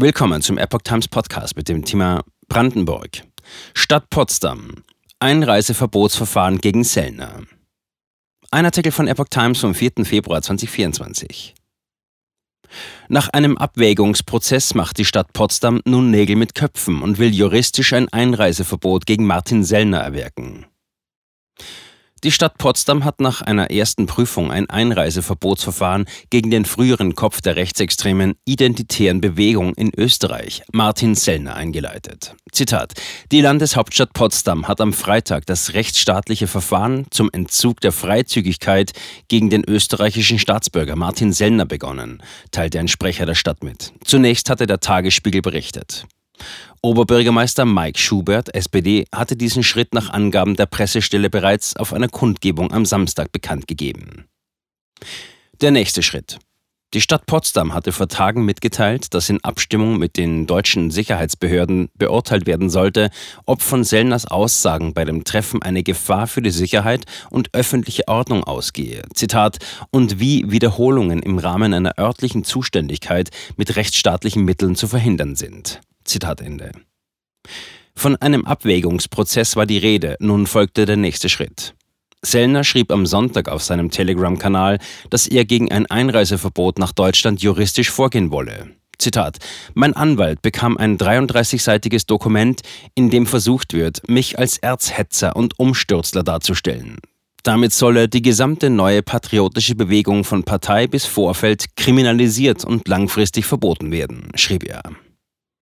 Willkommen zum Epoch Times Podcast mit dem Thema Brandenburg. Stadt Potsdam. Einreiseverbotsverfahren gegen Sellner. Ein Artikel von Epoch Times vom 4. Februar 2024. Nach einem Abwägungsprozess macht die Stadt Potsdam nun Nägel mit Köpfen und will juristisch ein Einreiseverbot gegen Martin Sellner erwirken. Die Stadt Potsdam hat nach einer ersten Prüfung ein Einreiseverbotsverfahren gegen den früheren Kopf der rechtsextremen Identitären Bewegung in Österreich, Martin Sellner, eingeleitet. Zitat: Die Landeshauptstadt Potsdam hat am Freitag das rechtsstaatliche Verfahren zum Entzug der Freizügigkeit gegen den österreichischen Staatsbürger Martin Sellner begonnen, teilte ein Sprecher der Stadt mit. Zunächst hatte der Tagesspiegel berichtet. Oberbürgermeister Mike Schubert, SPD, hatte diesen Schritt nach Angaben der Pressestelle bereits auf einer Kundgebung am Samstag bekannt gegeben. Der nächste Schritt. Die Stadt Potsdam hatte vor Tagen mitgeteilt, dass in Abstimmung mit den deutschen Sicherheitsbehörden beurteilt werden sollte, ob von Sellners Aussagen bei dem Treffen eine Gefahr für die Sicherheit und öffentliche Ordnung ausgehe. Zitat und wie Wiederholungen im Rahmen einer örtlichen Zuständigkeit mit rechtsstaatlichen Mitteln zu verhindern sind. Zitat Ende. Von einem Abwägungsprozess war die Rede, nun folgte der nächste Schritt. Sellner schrieb am Sonntag auf seinem Telegram-Kanal, dass er gegen ein Einreiseverbot nach Deutschland juristisch vorgehen wolle. Zitat: Mein Anwalt bekam ein 33-seitiges Dokument, in dem versucht wird, mich als Erzhetzer und Umstürzler darzustellen. Damit solle die gesamte neue patriotische Bewegung von Partei bis Vorfeld kriminalisiert und langfristig verboten werden, schrieb er.